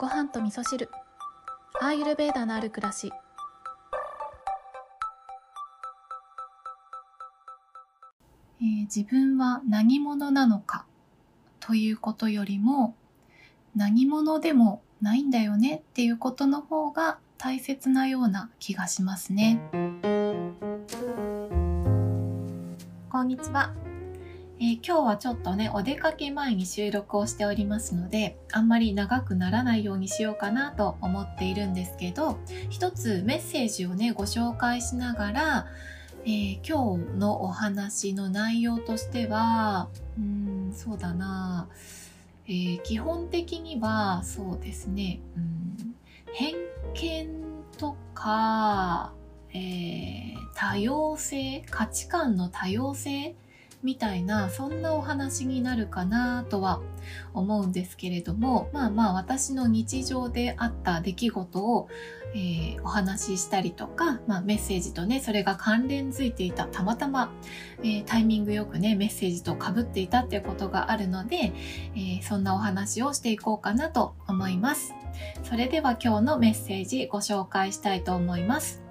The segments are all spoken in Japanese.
ご飯と味噌汁。アーユルベーダのある暮らし。えー自分は何者なのか。ということよりも何者でもないんだよね。っていうことの方が大切なような気がしますね。こんにちは、えー今日はちょっとねお出かけ前に収録をしておりますのであんまり長くならないようにしようかなと思っているんですけど一つメッセージをねご紹介しながら、えー今日のお話の内容としてはうんそうだな、えー基本的にはそうですね、うん、偏見とか、え多様性価値観の多様性みたいなそんなお話になるかなとは思うんですけれどもまあまあ私の日常であった出来事を、えーお話ししたりとか、まあ、メッセージとねそれが関連づいていたたまたま、えータイミングよくねメッセージとかぶっていたっていうことがあるので、えーそんなお話をしていこうかなと思います。それでは今日のメッセージご紹介したいと思います。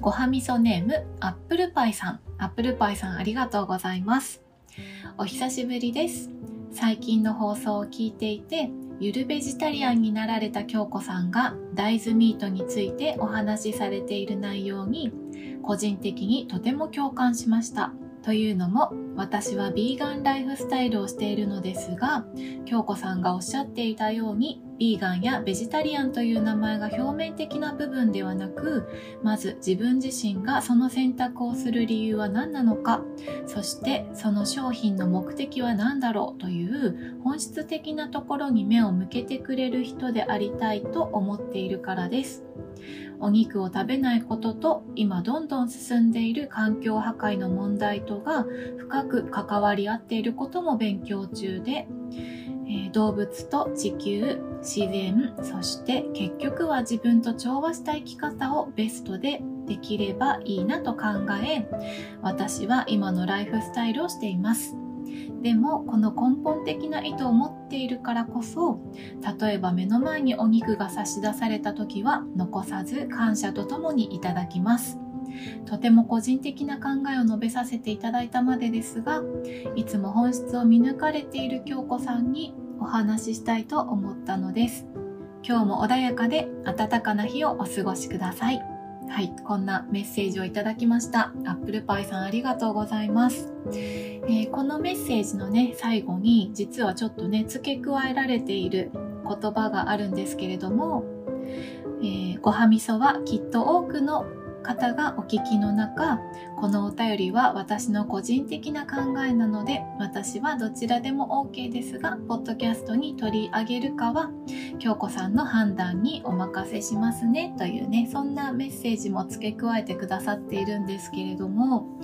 ごはみそネームアップルパイさん。アップルパイさんありがとうございます。お久しぶりです。最近の放送を聞いていてゆるベジタリアンになられた京子さんが大豆ミートについてお話しされている内容に個人的にとても共感しました。というのも私はビーガンライフスタイルをしているのですが京子さんがおっしゃっていたようにビーガンやベジタリアンという名前が表面的な部分ではなくまず自分自身がその選択をする理由は何なのかそしてその商品の目的は何だろうという本質的なところに目を向けてくれる人でありたいと思っているからです。お肉を食べないことと今どんどん進んでいる環境破壊の問題とが深く関わり合っていることも勉強中で、え動物と地球自然そして結局は自分と調和した生き方をベストでできればいいなと考え私は今のライフスタイルをしています。でもこの根本的な意図を持っているからこそ例えば目の前にお肉が差し出された時は残さず感謝とともにいただきます。とても個人的な考えを述べさせていただいたまでですがいつも本質を見抜かれている京子さんにお話ししたいと思ったのです。今日も穏やかで暖かな日をお過ごしください。はいこんなメッセージをいただきました。アップルパイさんありがとうございます。えーこのメッセージのね最後に実はちょっとね付け加えられている言葉があるんですけれども、えーごはみそはきっと多くの方がお聞きの中このお便りは私の個人的な考えなので私はどちらでも OK ですがポッドキャストに取り上げるかは京子さんの判断にお任せしますねというねそんなメッセージも付け加えてくださっているんですけれども、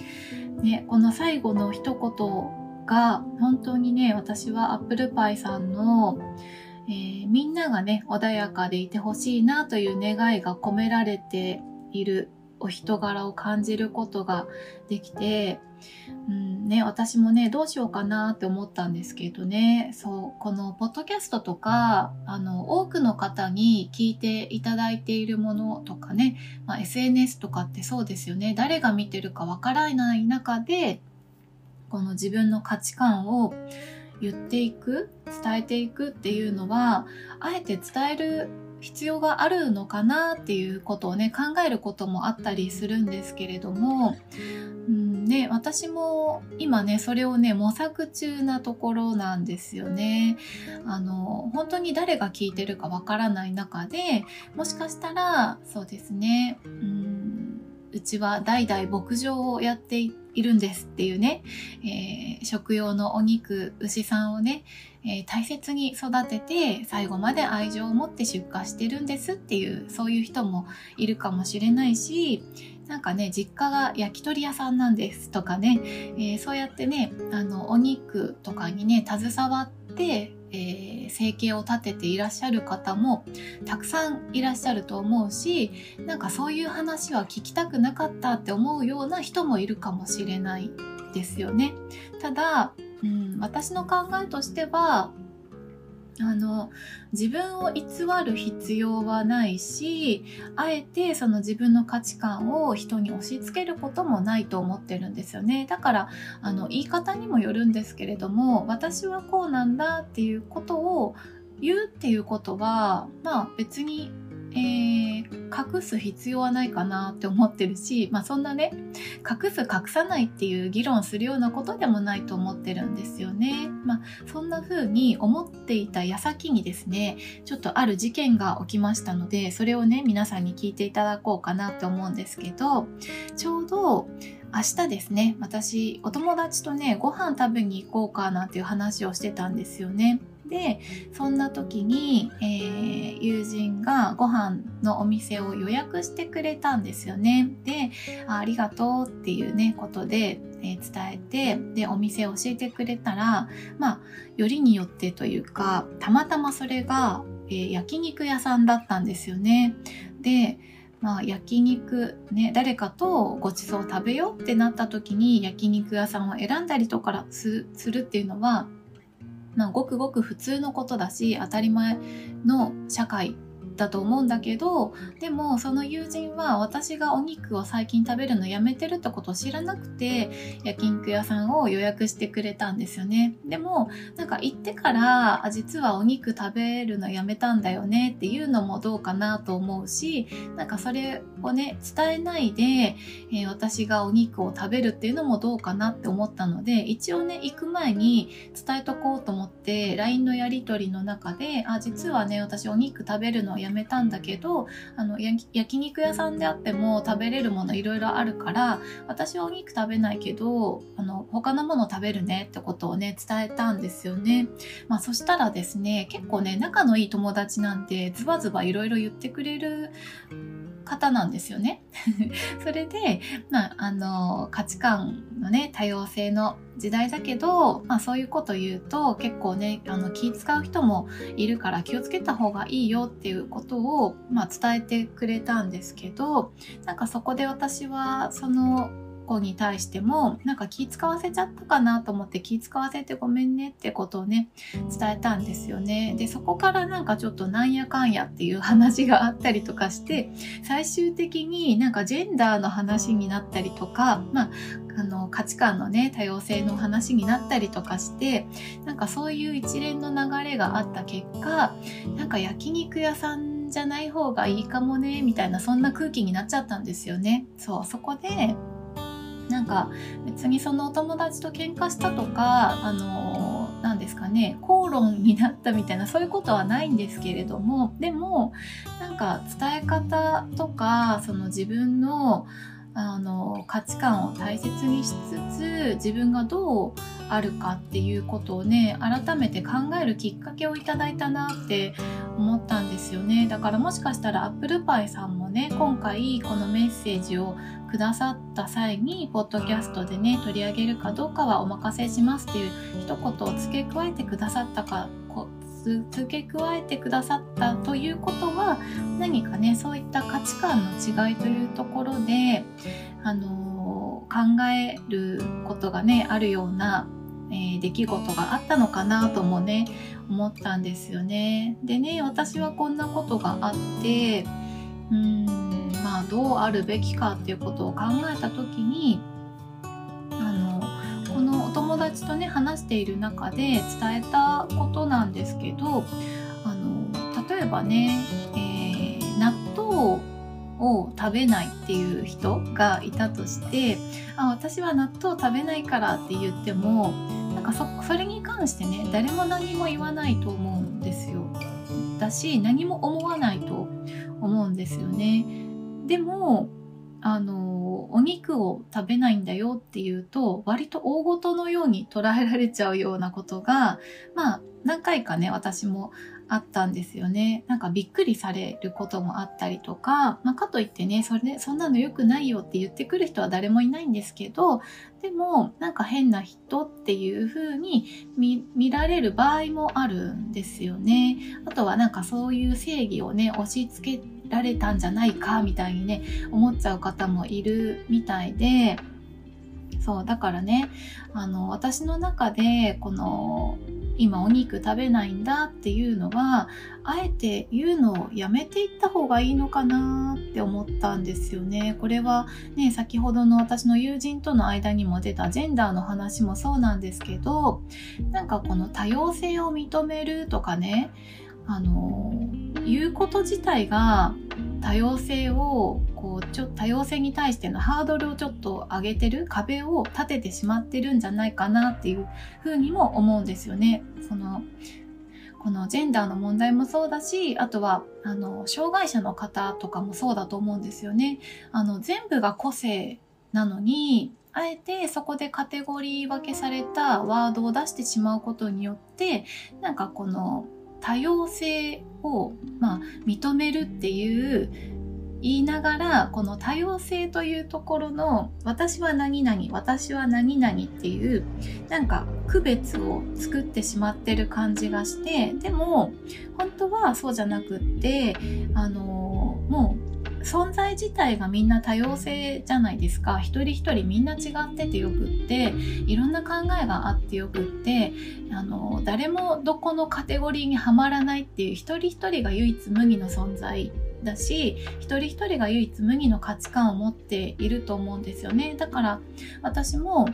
ね、この最後の一言が本当にね私はアップルパイさんの、えーみんながね穏やかでいてほしいなという願いが込められているお人柄を感じることができて、うんね、私もねどうしようかなって思ったんですけどね。そうこのポッドキャストとかあの多くの方に聞いていただいているものとかね、まあ、SNS とかってそうですよね。誰が見てるかわからない中でこの自分の価値観を言っていく伝えていくっていうのはあえて伝える必要があるのかなっていうことをね考えることもあったりするんですけれども、うんね、私も今ねそれをね模索中なところなんですよね。あの本当に誰が聞いてるかわからない中でもしかしたらそうですねうんうちは代々牧場をやっていいるんですっていうね、えー食用のお肉牛さんをねえー大切に育てて最後まで愛情を持って出荷してるんですっていうそういう人もいるかもしれないしなんかね実家が焼き鳥屋さんなんですとかね、えーそうやってねあのお肉とかにね携わって、えー生計を立てていらっしゃる方もたくさんいらっしゃると思うしなんかそういう話は聞きたくなかったって思うような人もいるかもしれないですよね。ただうん、私の考えとしてはあの自分を偽る必要はないしあえてその自分の価値観を人に押し付けることもないと思ってるんですよね。だからあの言い方にもよるんですけれども私はこうなんだっていうことを言うっていうことはまあ別にえー、隠す必要はないかなって思ってるし、まあ、そんなね隠す隠さないっていう議論するようなことでもないと思ってるんですよね。まあ、そんな風に思っていた矢先にですねちょっとある事件が起きましたのでそれをね皆さんに聞いていただこうかなって思うんですけどちょうど明日ですね私お友達とねご飯食べに行こうかなっていう話をしてたんですよね。でそんな時に、えー、友人がご飯のお店を予約してくれたんですよね。でありがとうっていうねことで、えー、伝えてでお店を教えてくれたらまあよりによってというかたまたまそれが、えー、焼肉屋さんだったんですよね。でまあ、焼肉ね誰かとごちそう食べようってなった時に焼肉屋さんを選んだりとかするっていうのはまあ、ごくごく普通のことだし当たり前の社会だと思うんだけどでもその友人は私がお肉を最近食べるのやめてるってことを知らなくて焼肉屋さんを予約してくれたんですよね。でもなんか行ってからあ実はお肉食べるのやめたんだよねっていうのもどうかなと思うしなんかそれをね伝えないで、えー、私がお肉を食べるっていうのもどうかなって思ったので一応ね行く前に伝えとこうと思って LINE のやり取りの中であ実はね私お肉食べるのをやめたんだけどあの焼肉屋さんであっても食べれるものいろいろあるから私はお肉食べないけどあの他のもの食べるねってことをね伝えたんですよね。まあ、そしたらですね結構ね仲のいい友達なんてズバズバいろいろ言ってくれる方なんですよね。それで、まあ、あの価値観のね多様性の時代だけど、まあ、そういうこと言うと結構ねあの気使う人もいるから気をつけた方がいいよっていうことを、まあ、伝えてくれたんですけどなんかそこで私はその子に対してもなんか気使わせちゃったかなと思って気使わせてごめんねってことをね伝えたんですよね。でそこからなんかちょっとなんやかんやっていう話があったりとかして最終的になんかジェンダーの話になったりとかまああの価値観のね多様性の話になったりとかしてなんかそういう一連の流れがあった結果なんか焼肉屋さんじゃない方がいいかもねみたいなそんな空気になっちゃったんですよね。そうそこでなんか別にそのお友達と喧嘩したとかあの何ですかね口論になったみたいなそういうことはないんですけれどもでもなんか伝え方とかその自分のあの価値観を大切にしつつ自分がどうあるかっていうことをね改めて考えるきっかけをいただいたなって思ったんですよね。だからもしかしたらアップルパイさんもね今回このメッセージをくださった際にポッドキャストでね取り上げるかどうかはお任せしますっていう一言を付け加えてくださったか付け加えてくださったということは何かねそういった価値観の違いというところであの考えることがねあるようなえー、出来事があったのかなともね思ったんですよね。でね私はこんなことがあってうーんまあどうあるべきかっていうことを考えた時にあのこのお友達とね話している中で伝えたことなんですけどあの例えばね、えー、納豆を食べないっていう人がいたとしてあ私は納豆食べないからって言ってもなんかそそれに関してね誰も何も言わないと思うんですよ。だし何も思わないと思うんですよね。でもあのお肉を食べないんだよっていうと割と大ごとのように捉えられちゃうようなことがまあ何回かね私もあったんですよね。なんかびっくりされることもあったりとか、まあ、かといってね、それで、そんなの良くないよって言ってくる人は誰もいないんですけど、でも、なんか変な人っていう風に見見られる場合もあるんですよね。あとはなんかそういう正義をね、押し付けられたんじゃないかみたいにね、思っちゃう方もいるみたいで、そう、だからね、あの、私の中で、この、今お肉食べないんだっていうのはあえて言うのをやめていった方がいいのかなって思ったんですよね。これはね先ほどの私の友人との間にも出たジェンダーの話もそうなんですけどなんかこの多様性を認めるとかねあの言うこと自体が多様性をこうちょ多様性に対してのハードルをちょっと上げてる壁を立ててしまってるんじゃないかなっていうふうにも思うんですよね。そのこのジェンダーの問題もそうだしあとはあの障害者の方とかもそうだと思うんですよね。あの全部が個性なのにあえてそこでカテゴリー分けされたワードを出してしまうことによってなんかこの多様性を、まあ、認めるっていう言いながらこの多様性というところの私は何々私は何々っていうなんか区別を作ってしまってる感じがしてでも本当はそうじゃなくってあのもう存在自体がみんな多様性じゃないですか。一人一人みんな違っててよくっていろんな考えがあってよくってあの誰もどこのカテゴリーにはまらないっていう一人一人が唯一無二の存在だし一人一人が唯一無二の価値観を持っていると思うんですよね。だから私も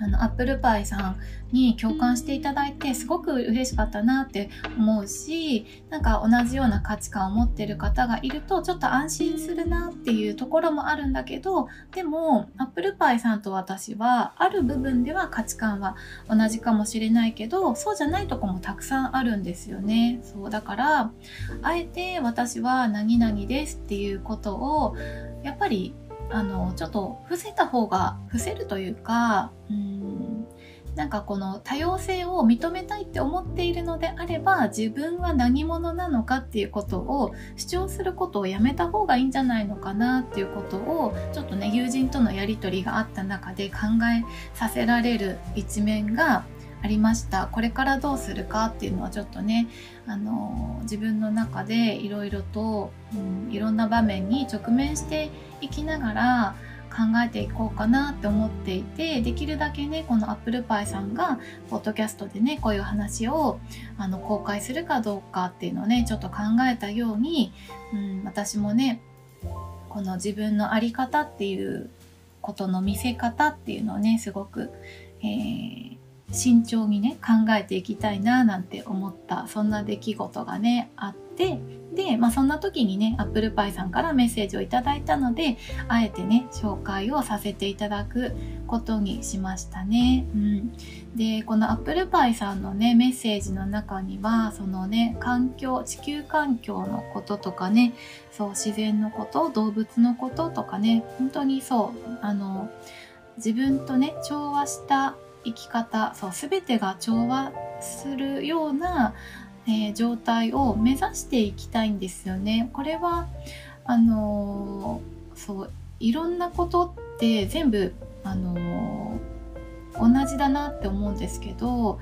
あのアップルパイさんに共感していただいてすごく嬉しかったなって思うしなんか同じような価値観を持ってる方がいるとちょっと安心するなっていうところもあるんだけどでもアップルパイさんと私はある部分では価値観は同じかもしれないけどそうじゃないとこもたくさんあるんですよね。そうだからあえて私は何々ですっていうことをやっぱりあのちょっと伏せた方が伏せるというかうんなんかこの多様性を認めたいって思っているのであれば自分は何者なのかっていうことを主張することをやめた方がいいんじゃないのかなっていうことをちょっとね友人とのやり取りがあった中で考えさせられる一面がありました。これからどうするかっていうのはちょっとねあの自分の中でいろいろと、うん、いろんな場面に直面していきながら考えていこうかなって思っていてできるだけねこのアップルパイさんがポッドキャストでねこういう話をあの公開するかどうかっていうのをねちょっと考えたように、うん、私もねこの自分の在り方っていうことの見せ方っていうのをねすごく、えー、慎重にね考えていきたいななんて思ったそんな出来事がねあってで、まあ、そんな時にねアップルパイさんからメッセージをいただいたのであえてね紹介をさせていただくことにしましたね。うん、でこのアップルパイさんのねメッセージの中にはそのね環境地球環境のこととかねそう自然のこと動物のこととかね本当にそうあの自分とね調和した生き方そう全てが調和するような、えー、状態を目指していきたいんですよね。これはあのー、そういろんなことって全部、あのー、同じだなって思うんですけど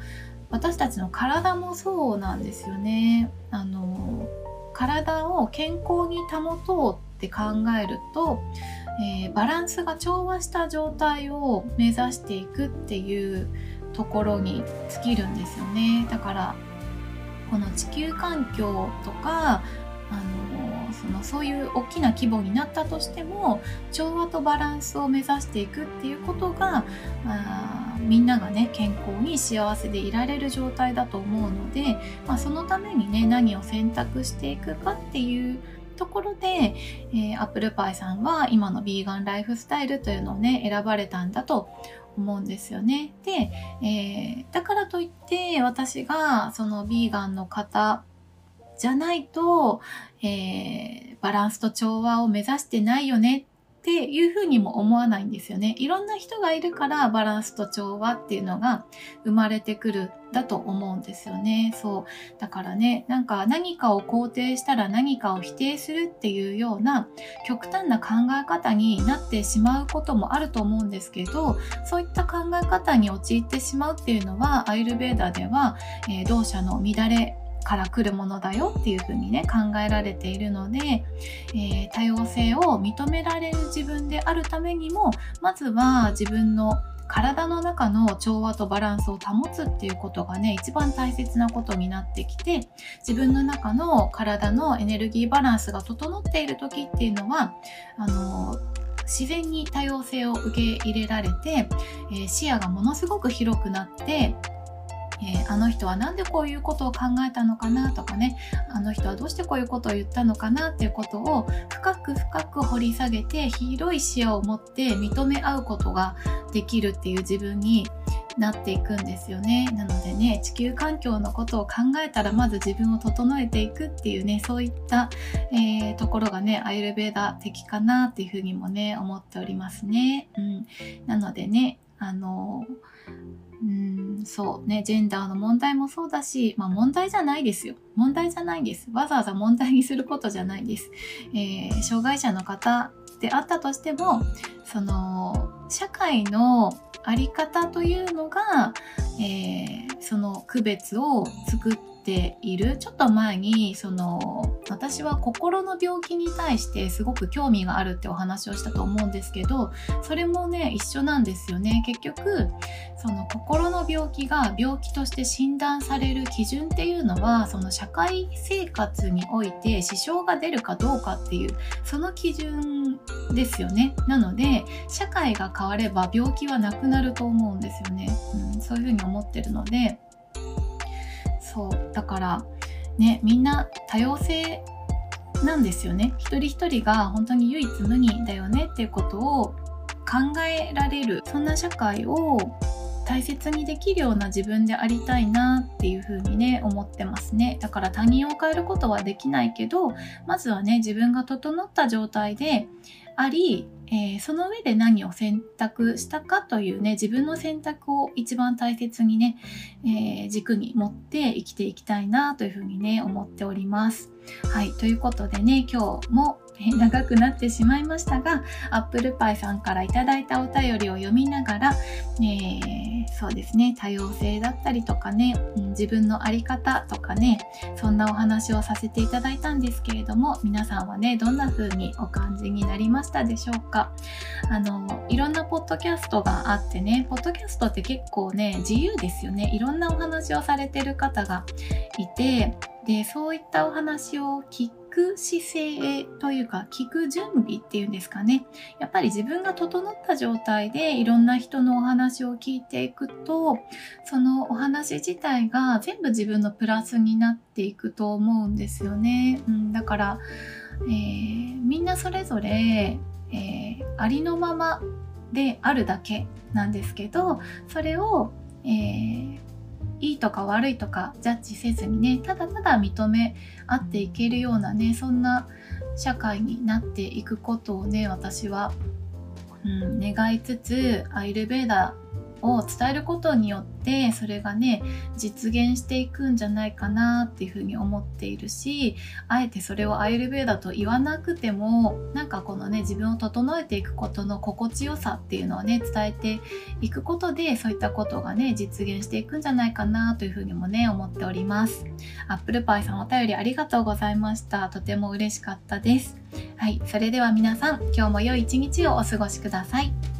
私たちの体もそうなんですよね。あの体を健康に保とうって考えるとえー、バランスが調和した状態を目指していくっていうところに尽きるんですよね。だからこの地球環境とかあのそのそういう大きな規模になったとしても調和とバランスを目指していくっていうことがあみんながね健康に幸せでいられる状態だと思うので、まあ、そのためにね何を選択していくかっていうところで、えー、アップルパイさんは今のビーガンライフスタイルというのをね選ばれたんだと思うんですよね。で、えー、だからといって私がそのビーガンの方じゃないと、えー、バランスと調和を目指してないよねっていうふうにも思わないんですよね。いろんな人がいるからバランスと調和っていうのが生まれてくるだと思うんですよね。そう。だからね、なんか何かを肯定したら何かを否定するっていうような極端な考え方になってしまうこともあると思うんですけど、そういった考え方に陥ってしまうっていうのは、アイルベーダでは、えー、同社の乱れから来るものだよっていうふうにね考えられているので、えー、多様性を認められる自分であるためにもまずは自分の体の中の調和とバランスを保つっていうことがね一番大切なことになってきて自分の中の体のエネルギーバランスが整っている時っていうのはあの自然に多様性を受け入れられて、えー、視野がものすごく広くなってえー、あの人は何でこういうことを考えたのかなとかねあの人はどうしてこういうことを言ったのかなっていうことを深く深く掘り下げて広い視野を持って認め合うことができるっていう自分になっていくんですよね。なのでね、地球環境のことを考えたらまず自分を整えていくっていうね、そういった、えー、ところがね、アイルベーダ的かなっていうふうにもね、思っておりますね。うん。なのでね、あのうんそうね。ジェンダーの問題もそうだし、まあ、問題じゃないですよ。問題じゃないです。わざわざ問題にすることじゃないです、えー、障害者の方であったとしてもその社会のあり方というのが、えー、その区別を作っている。ちょっと前にその私は心の病気に対してすごく興味があるってお話をしたと思うんですけどそれもね一緒なんですよね。結局その心の病気が病気として診断される基準っていうのはその社会生活において支障が出るかどうかっていうその基準ですよね。なので社会が変われば病気はなくなると思うんですよね、うん、そういうふうに思ってるのでそうだからねみんな多様性なんですよね。一人一人が本当に唯一無二だよねっていうことを考えられるそんな社会を大切にできるような自分でありたいなっていう風にね思ってますね。だから他人を変えることはできないけどまずはね自分が整った状態であり、えー、その上で何を選択したかというね自分の選択を一番大切にね、えー、軸に持って生きていきたいなというふうにね思っております。はいということでね今日も長くなってしまいましたが、アップルパイさんからいただいたお便りを読みながら、えー、そうですね、多様性だったりとかね、うん、自分の在り方とかね、そんなお話をさせていただいたんですけれども、皆さんはね、どんな風にお感じになりましたでしょうか？あの、いろんなポッドキャストがあってね、ポッドキャストって結構ね、自由ですよね。いろんなお話をされてる方がいて、で、そういったお話を聞く姿勢というか聞く準備っていうんですかね。やっぱり自分が整った状態でいろんな人のお話を聞いていくとそのお話自体が全部自分のプラスになっていくと思うんですよね、うん、だから、えー、みんなそれぞれ、えー、ありのままであるだけなんですけどそれを、えーいいとか悪いとかジャッジせずにねただただ認め合っていけるようなねそんな社会になっていくことをね私は、うん、願いつつアイルベーダを伝えることによってそれがね実現していくんじゃないかなっていうふうに思っているしあえてそれをアイルベーダと言わなくてもなんかこのね自分を整えていくことの心地よさっていうのをね伝えていくことでそういったことがね実現していくんじゃないかなというふうにもね思っております。アップルパイさんお便りありがとうございました。とても嬉しかったです。はい。それでは皆さん今日も良い一日をお過ごしください。